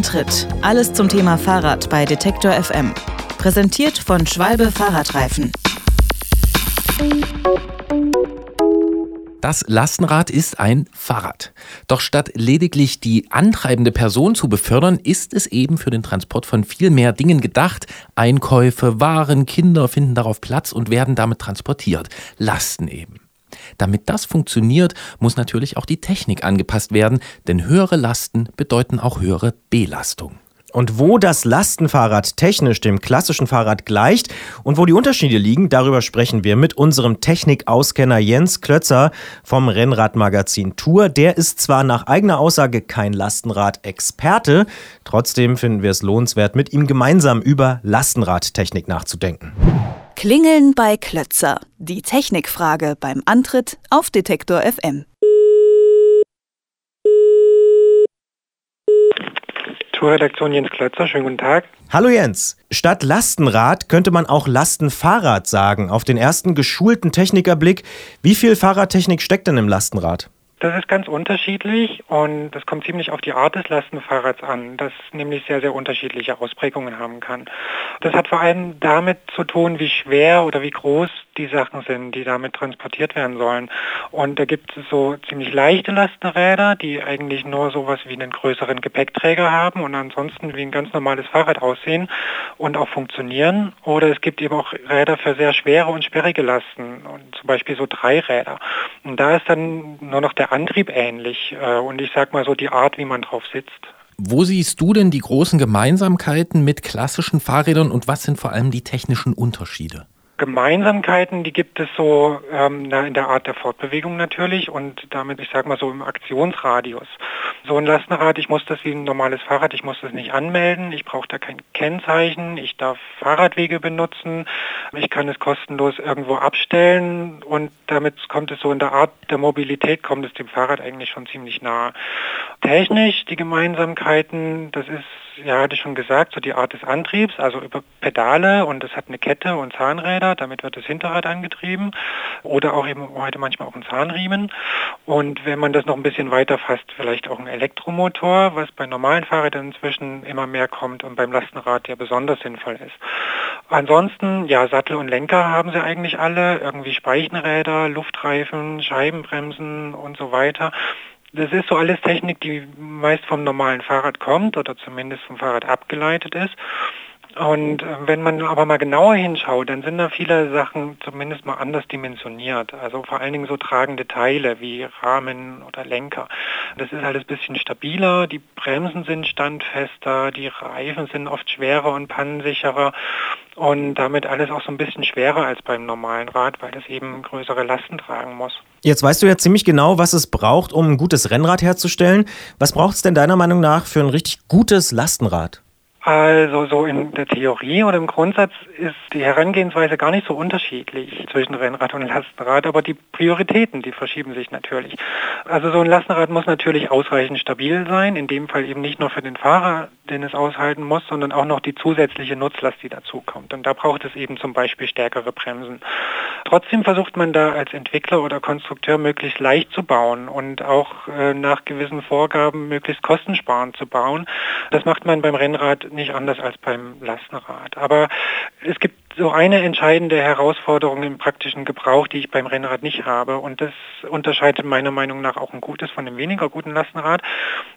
Antritt. Alles zum Thema Fahrrad bei Detektor FM. Präsentiert von Schwalbe Fahrradreifen. Das Lastenrad ist ein Fahrrad. Doch statt lediglich die antreibende Person zu befördern, ist es eben für den Transport von viel mehr Dingen gedacht. Einkäufe, Waren, Kinder finden darauf Platz und werden damit transportiert. Lasten eben. Damit das funktioniert, muss natürlich auch die Technik angepasst werden, denn höhere Lasten bedeuten auch höhere Belastung. Und wo das Lastenfahrrad technisch dem klassischen Fahrrad gleicht und wo die Unterschiede liegen, darüber sprechen wir mit unserem Technikauskenner Jens Klötzer vom Rennradmagazin Tour. Der ist zwar nach eigener Aussage kein Lastenrad-Experte, trotzdem finden wir es lohnenswert, mit ihm gemeinsam über Lastenradtechnik nachzudenken. Klingeln bei Klötzer. Die Technikfrage beim Antritt auf Detektor FM. Tourredaktion Jens Klötzer, schönen guten Tag. Hallo Jens. Statt Lastenrad könnte man auch Lastenfahrrad sagen. Auf den ersten geschulten Technikerblick, wie viel Fahrradtechnik steckt denn im Lastenrad? Das ist ganz unterschiedlich und das kommt ziemlich auf die Art des Lastenfahrrads an, das nämlich sehr, sehr unterschiedliche Ausprägungen haben kann. Das hat vor allem damit zu tun, wie schwer oder wie groß die Sachen sind, die damit transportiert werden sollen. Und da gibt es so ziemlich leichte Lastenräder, die eigentlich nur sowas wie einen größeren Gepäckträger haben und ansonsten wie ein ganz normales Fahrrad aussehen und auch funktionieren. Oder es gibt eben auch Räder für sehr schwere und sperrige Lasten, und zum Beispiel so Dreiräder. Und da ist dann nur noch der Antrieb ähnlich äh, und ich sag mal so die Art, wie man drauf sitzt. Wo siehst du denn die großen Gemeinsamkeiten mit klassischen Fahrrädern und was sind vor allem die technischen Unterschiede? Gemeinsamkeiten, die gibt es so ähm, in der Art der Fortbewegung natürlich und damit, ich sage mal so im Aktionsradius. So ein Lastenrad, ich muss das wie ein normales Fahrrad, ich muss das nicht anmelden, ich brauche da kein Kennzeichen, ich darf Fahrradwege benutzen, ich kann es kostenlos irgendwo abstellen und damit kommt es so in der Art der Mobilität, kommt es dem Fahrrad eigentlich schon ziemlich nah. Technisch, die Gemeinsamkeiten, das ist ja, hatte ich schon gesagt, so die Art des Antriebs, also über Pedale und es hat eine Kette und Zahnräder, damit wird das Hinterrad angetrieben oder auch eben heute manchmal auch ein Zahnriemen. Und wenn man das noch ein bisschen weiter fasst, vielleicht auch ein Elektromotor, was bei normalen Fahrrädern inzwischen immer mehr kommt und beim Lastenrad ja besonders sinnvoll ist. Ansonsten, ja, Sattel und Lenker haben sie eigentlich alle, irgendwie Speichenräder, Luftreifen, Scheibenbremsen und so weiter. Das ist so alles Technik, die meist vom normalen Fahrrad kommt oder zumindest vom Fahrrad abgeleitet ist. Und äh, wenn man aber mal genauer hinschaut, dann sind da viele Sachen zumindest mal anders dimensioniert. Also vor allen Dingen so tragende Teile wie Rahmen oder Lenker. Das ist alles ein bisschen stabiler, die Bremsen sind standfester, die Reifen sind oft schwerer und pannensicherer und damit alles auch so ein bisschen schwerer als beim normalen Rad, weil das eben größere Lasten tragen muss. Jetzt weißt du ja ziemlich genau, was es braucht, um ein gutes Rennrad herzustellen. Was braucht es denn deiner Meinung nach für ein richtig gutes Lastenrad? Also so in der Theorie oder im Grundsatz ist die Herangehensweise gar nicht so unterschiedlich zwischen Rennrad und Lastenrad, aber die Prioritäten, die verschieben sich natürlich. Also so ein Lastenrad muss natürlich ausreichend stabil sein, in dem Fall eben nicht nur für den Fahrer, den es aushalten muss, sondern auch noch die zusätzliche Nutzlast, die dazu kommt. Und da braucht es eben zum Beispiel stärkere Bremsen. Trotzdem versucht man da als Entwickler oder Konstrukteur möglichst leicht zu bauen und auch äh, nach gewissen Vorgaben möglichst kostensparend zu bauen. Das macht man beim Rennrad nicht anders als beim Lastenrad. Aber es gibt so eine entscheidende Herausforderung im praktischen Gebrauch, die ich beim Rennrad nicht habe. Und das unterscheidet meiner Meinung nach auch ein gutes von einem weniger guten Lastenrad.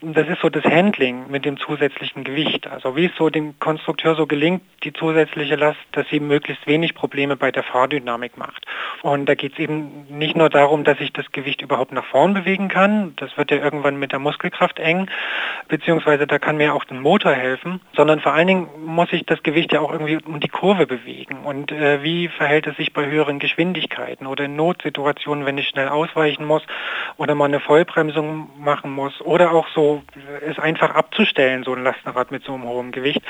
Das ist so das Handling mit dem zusätzlichen Gewicht. Also wie es so dem Konstrukteur so gelingt, die zusätzliche Last, dass sie möglichst wenig Probleme bei der Fahrdynamik macht. Und da geht es eben nicht nur darum, dass ich das Gewicht überhaupt nach vorn bewegen kann. Das wird ja irgendwann mit der Muskelkraft eng, beziehungsweise da kann mir auch der Motor helfen, sondern vor allen Dingen muss ich das Gewicht ja auch irgendwie um die Kurve bewegen bewegen und äh, wie verhält es sich bei höheren Geschwindigkeiten oder in Notsituationen, wenn ich schnell ausweichen muss oder mal eine Vollbremsung machen muss oder auch so es einfach abzustellen, so ein Lastenrad mit so einem hohen Gewicht.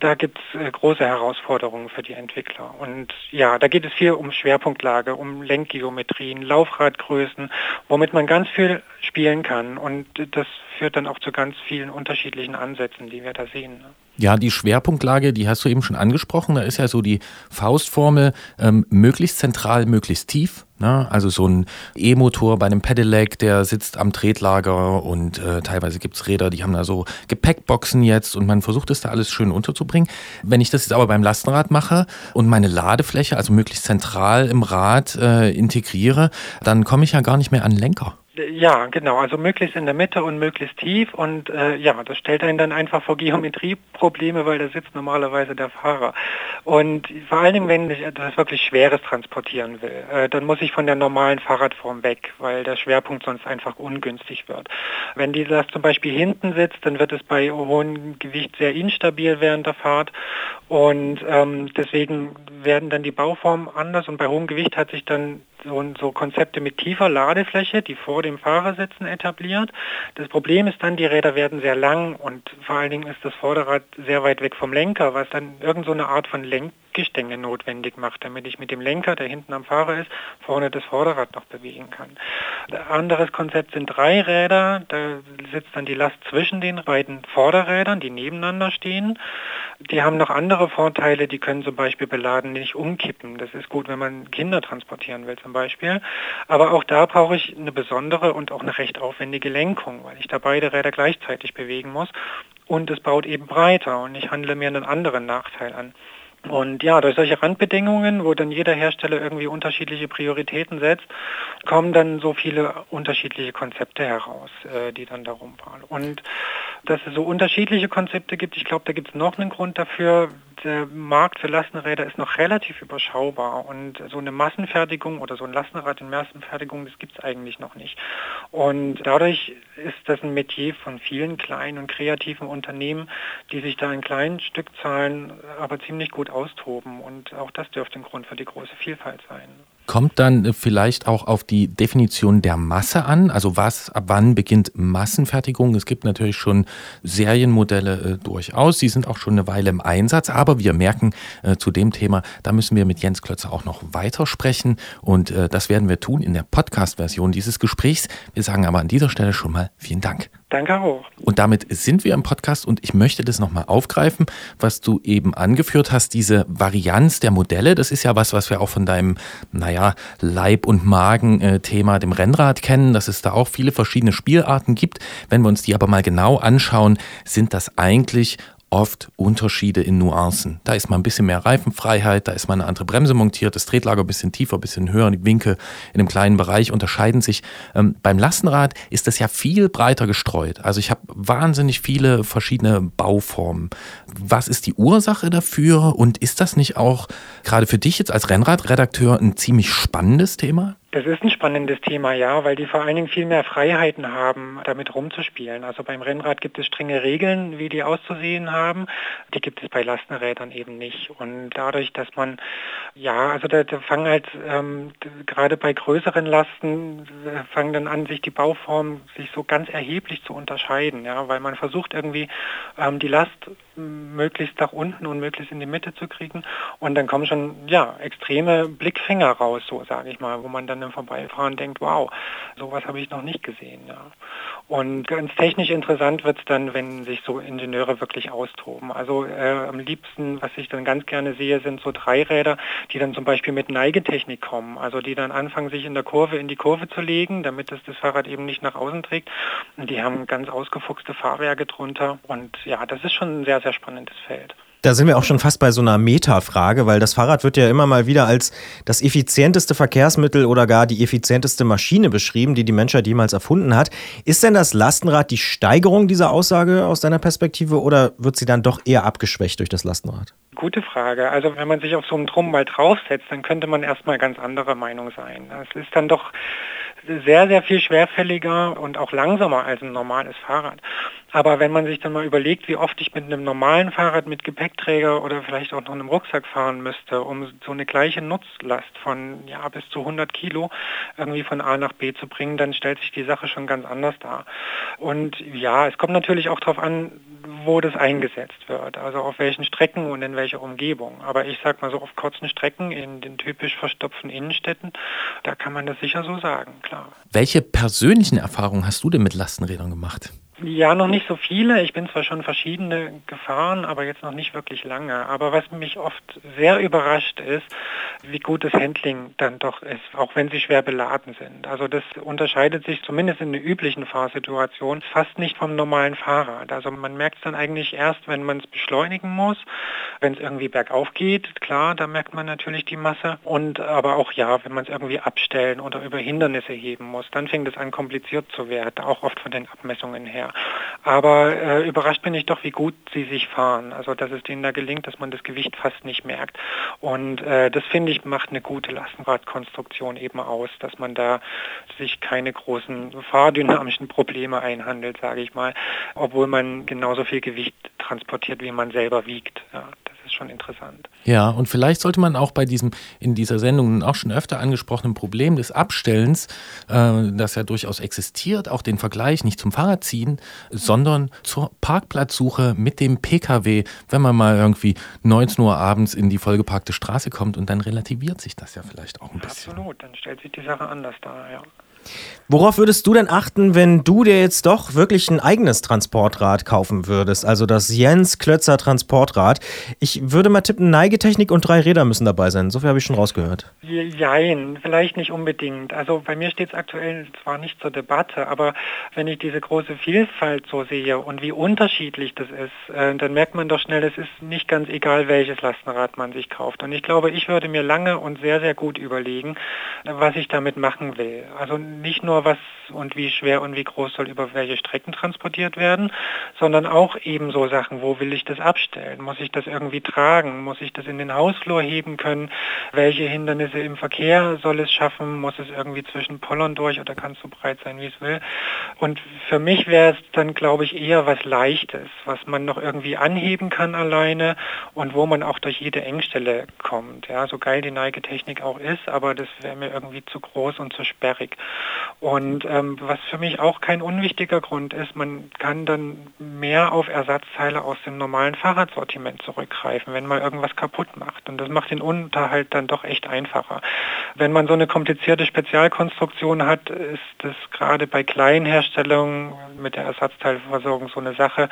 Da gibt es äh, große Herausforderungen für die Entwickler. Und ja, da geht es viel um Schwerpunktlage, um Lenkgeometrien, Laufradgrößen, womit man ganz viel spielen kann und das führt dann auch zu ganz vielen unterschiedlichen Ansätzen, die wir da sehen. Ja, die Schwerpunktlage, die hast du eben schon angesprochen. Da ist ja so die Faustformel, ähm, möglichst zentral, möglichst tief. Ne? Also so ein E-Motor bei einem Pedelec, der sitzt am Tretlager und äh, teilweise gibt es Räder, die haben da so Gepäckboxen jetzt und man versucht es da alles schön unterzubringen. Wenn ich das jetzt aber beim Lastenrad mache und meine Ladefläche, also möglichst zentral im Rad äh, integriere, dann komme ich ja gar nicht mehr an Lenker. Ja, genau. Also möglichst in der Mitte und möglichst tief. Und äh, ja, das stellt einen dann einfach vor Geometrieprobleme, weil da sitzt normalerweise der Fahrer. Und vor allen Dingen, wenn ich etwas wirklich Schweres transportieren will, äh, dann muss ich von der normalen Fahrradform weg, weil der Schwerpunkt sonst einfach ungünstig wird. Wenn die das zum Beispiel hinten sitzt, dann wird es bei hohem Gewicht sehr instabil während der Fahrt. Und ähm, deswegen werden dann die Bauformen anders. Und bei hohem Gewicht hat sich dann so, so Konzepte mit tiefer Ladefläche, die vor dem Fahrer sitzen, etabliert. Das Problem ist dann, die Räder werden sehr lang und vor allen Dingen ist das Vorderrad sehr weit weg vom Lenker, was dann irgendeine so Art von Lenkgestänge notwendig macht, damit ich mit dem Lenker, der hinten am Fahrer ist, vorne das Vorderrad noch bewegen kann. Anderes Konzept sind drei Räder, da sitzt dann die Last zwischen den beiden Vorderrädern, die nebeneinander stehen. Die haben noch andere Vorteile, die können zum Beispiel beladen nicht umkippen. Das ist gut, wenn man Kinder transportieren will zum Beispiel. Aber auch da brauche ich eine besondere und auch eine recht aufwendige Lenkung, weil ich da beide Räder gleichzeitig bewegen muss. Und es baut eben breiter und ich handle mir einen anderen Nachteil an. Und ja, durch solche Randbedingungen, wo dann jeder Hersteller irgendwie unterschiedliche Prioritäten setzt, kommen dann so viele unterschiedliche Konzepte heraus, äh, die dann darum fahren. Und dass es so unterschiedliche Konzepte gibt, ich glaube, da gibt es noch einen Grund dafür, der Markt für Lastenräder ist noch relativ überschaubar und so eine Massenfertigung oder so ein Lastenrad in Massenfertigung, das gibt es eigentlich noch nicht. Und dadurch ist das ein Metier von vielen kleinen und kreativen Unternehmen, die sich da in kleinen Stückzahlen aber ziemlich gut austoben und auch das dürfte ein Grund für die große Vielfalt sein. Kommt dann vielleicht auch auf die Definition der Masse an? Also was, ab wann beginnt Massenfertigung? Es gibt natürlich schon Serienmodelle äh, durchaus, die sind auch schon eine Weile im Einsatz, aber wir merken äh, zu dem Thema, da müssen wir mit Jens Klötzer auch noch weiter sprechen und äh, das werden wir tun in der Podcast-Version dieses Gesprächs. Wir sagen aber an dieser Stelle schon mal vielen Dank. Danke auch. Und damit sind wir im Podcast und ich möchte das nochmal aufgreifen, was du eben angeführt hast, diese Varianz der Modelle. Das ist ja was, was wir auch von deinem, naja, Leib- und Magen-Thema, dem Rennrad kennen, dass es da auch viele verschiedene Spielarten gibt. Wenn wir uns die aber mal genau anschauen, sind das eigentlich oft Unterschiede in Nuancen. Da ist mal ein bisschen mehr Reifenfreiheit, da ist mal eine andere Bremse montiert, das Tretlager ein bisschen tiefer, ein bisschen höher, die Winkel in einem kleinen Bereich unterscheiden sich. Ähm, beim Lastenrad ist das ja viel breiter gestreut. Also ich habe wahnsinnig viele verschiedene Bauformen. Was ist die Ursache dafür und ist das nicht auch gerade für dich jetzt als Rennradredakteur ein ziemlich spannendes Thema? Das ist ein spannendes Thema, ja, weil die vor allen Dingen viel mehr Freiheiten haben, damit rumzuspielen. Also beim Rennrad gibt es strenge Regeln, wie die auszusehen haben. Die gibt es bei Lastenrädern eben nicht. Und dadurch, dass man, ja, also da, da fangen halt ähm, gerade bei größeren Lasten, äh, fangen dann an, sich die Bauformen sich so ganz erheblich zu unterscheiden, ja, weil man versucht irgendwie ähm, die Last möglichst nach unten und möglichst in die Mitte zu kriegen. Und dann kommen schon ja extreme Blickfänger raus, so sage ich mal, wo man dann im Vorbeifahren denkt, wow, sowas habe ich noch nicht gesehen. Ja. Und ganz technisch interessant wird es dann, wenn sich so Ingenieure wirklich austoben. Also äh, am liebsten, was ich dann ganz gerne sehe, sind so Dreiräder, die dann zum Beispiel mit Neigetechnik kommen. Also die dann anfangen, sich in der Kurve in die Kurve zu legen, damit es das Fahrrad eben nicht nach außen trägt. Und die haben ganz ausgefuchste Fahrwerke drunter. Und ja, das ist schon ein sehr, sehr spannendes Feld. Da sind wir auch schon fast bei so einer Metafrage, weil das Fahrrad wird ja immer mal wieder als das effizienteste Verkehrsmittel oder gar die effizienteste Maschine beschrieben, die die Menschheit jemals erfunden hat. Ist denn das Lastenrad die Steigerung dieser Aussage aus deiner Perspektive oder wird sie dann doch eher abgeschwächt durch das Lastenrad? Gute Frage. Also wenn man sich auf so einem Drum mal draufsetzt, dann könnte man erstmal ganz anderer Meinung sein. Es ist dann doch sehr, sehr viel schwerfälliger und auch langsamer als ein normales Fahrrad. Aber wenn man sich dann mal überlegt, wie oft ich mit einem normalen Fahrrad mit Gepäckträger oder vielleicht auch noch einem Rucksack fahren müsste, um so eine gleiche Nutzlast von ja, bis zu 100 Kilo irgendwie von A nach B zu bringen, dann stellt sich die Sache schon ganz anders dar. Und ja, es kommt natürlich auch darauf an, wo das eingesetzt wird, also auf welchen Strecken und in welcher Umgebung. Aber ich sag mal so auf kurzen Strecken in den typisch verstopften Innenstädten, da kann man das sicher so sagen, klar. Welche persönlichen Erfahrungen hast du denn mit Lastenrädern gemacht? Ja, noch nicht so viele. Ich bin zwar schon verschiedene gefahren, aber jetzt noch nicht wirklich lange. Aber was mich oft sehr überrascht ist, wie gut das Handling dann doch ist, auch wenn sie schwer beladen sind. Also das unterscheidet sich zumindest in der üblichen Fahrsituation fast nicht vom normalen Fahrrad. Also man merkt es dann eigentlich erst, wenn man es beschleunigen muss, wenn es irgendwie bergauf geht, klar, da merkt man natürlich die Masse. Und aber auch ja, wenn man es irgendwie abstellen oder über Hindernisse heben muss, dann fängt es an kompliziert zu werden, auch oft von den Abmessungen her. Aber äh, überrascht bin ich doch, wie gut sie sich fahren. Also dass es denen da gelingt, dass man das Gewicht fast nicht merkt. Und äh, das finde ich macht eine gute Lastenradkonstruktion eben aus, dass man da sich keine großen fahrdynamischen Probleme einhandelt, sage ich mal, obwohl man genauso viel Gewicht transportiert, wie man selber wiegt. Ja, ist schon interessant. Ja, und vielleicht sollte man auch bei diesem in dieser Sendung auch schon öfter angesprochenen Problem des Abstellens, äh, das ja durchaus existiert, auch den Vergleich nicht zum Fahrrad ziehen, sondern zur Parkplatzsuche mit dem Pkw, wenn man mal irgendwie 19 Uhr abends in die vollgeparkte Straße kommt und dann relativiert sich das ja vielleicht auch ein bisschen. Absolut, dann stellt sich die Sache anders dar, ja. Worauf würdest du denn achten, wenn du dir jetzt doch wirklich ein eigenes Transportrad kaufen würdest? Also das Jens Klötzer Transportrad. Ich würde mal tippen, Neigetechnik und drei Räder müssen dabei sein. So viel habe ich schon rausgehört. Jein, vielleicht nicht unbedingt. Also bei mir steht es aktuell zwar nicht zur Debatte, aber wenn ich diese große Vielfalt so sehe und wie unterschiedlich das ist, äh, dann merkt man doch schnell, es ist nicht ganz egal, welches Lastenrad man sich kauft. Und ich glaube, ich würde mir lange und sehr, sehr gut überlegen, was ich damit machen will. Also nicht nur was und wie schwer und wie groß soll über welche Strecken transportiert werden, sondern auch ebenso Sachen, wo will ich das abstellen? Muss ich das irgendwie tragen? Muss ich das in den Hausflur heben können? Welche Hindernisse im Verkehr soll es schaffen? Muss es irgendwie zwischen Pollern durch oder kann es so breit sein, wie es will? Und für mich wäre es dann, glaube ich, eher was Leichtes, was man noch irgendwie anheben kann alleine und wo man auch durch jede Engstelle kommt. Ja, so geil die Neigetechnik auch ist, aber das wäre mir irgendwie zu groß und zu sperrig. Und ähm, was für mich auch kein unwichtiger Grund ist, man kann dann mehr auf Ersatzteile aus dem normalen Fahrradsortiment zurückgreifen, wenn man irgendwas kaputt macht. Und das macht den Unterhalt dann doch echt einfacher. Wenn man so eine komplizierte Spezialkonstruktion hat, ist das gerade bei kleinen Herstellungen mit der Ersatzteilversorgung so eine Sache.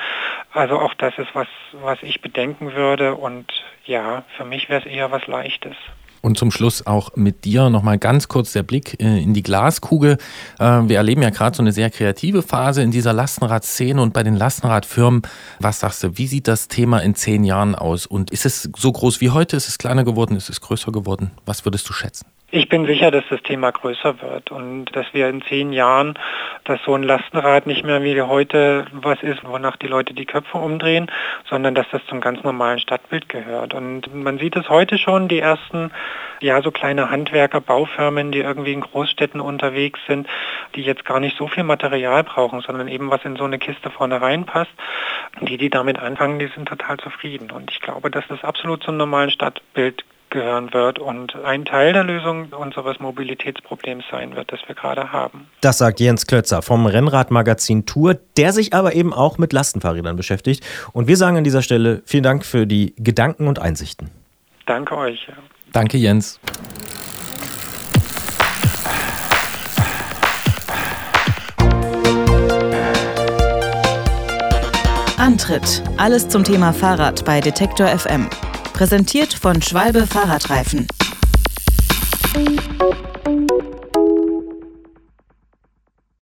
Also auch das ist was, was ich bedenken würde. Und ja, für mich wäre es eher was Leichtes. Und zum Schluss auch mit dir nochmal ganz kurz der Blick äh, in die Glaskugel. Äh, wir erleben ja gerade so eine sehr kreative Phase in dieser Lastenradszene und bei den Lastenradfirmen. Was sagst du, wie sieht das Thema in zehn Jahren aus? Und ist es so groß wie heute? Ist es kleiner geworden? Ist es größer geworden? Was würdest du schätzen? Ich bin sicher, dass das Thema größer wird und dass wir in zehn Jahren, dass so ein Lastenrad nicht mehr wie heute was ist, wonach die Leute die Köpfe umdrehen, sondern dass das zum ganz normalen Stadtbild gehört. Und man sieht es heute schon, die ersten, ja, so kleine Handwerker, Baufirmen, die irgendwie in Großstädten unterwegs sind, die jetzt gar nicht so viel Material brauchen, sondern eben was in so eine Kiste vorne reinpasst. Die, die damit anfangen, die sind total zufrieden. Und ich glaube, dass das absolut zum normalen Stadtbild gehören wird und ein Teil der Lösung unseres Mobilitätsproblems sein wird, das wir gerade haben. Das sagt Jens Klötzer vom Rennradmagazin Tour, der sich aber eben auch mit Lastenfahrrädern beschäftigt. Und wir sagen an dieser Stelle vielen Dank für die Gedanken und Einsichten. Danke euch. Danke, Jens. Antritt. Alles zum Thema Fahrrad bei Detektor FM. Präsentiert von Schwalbe Fahrradreifen.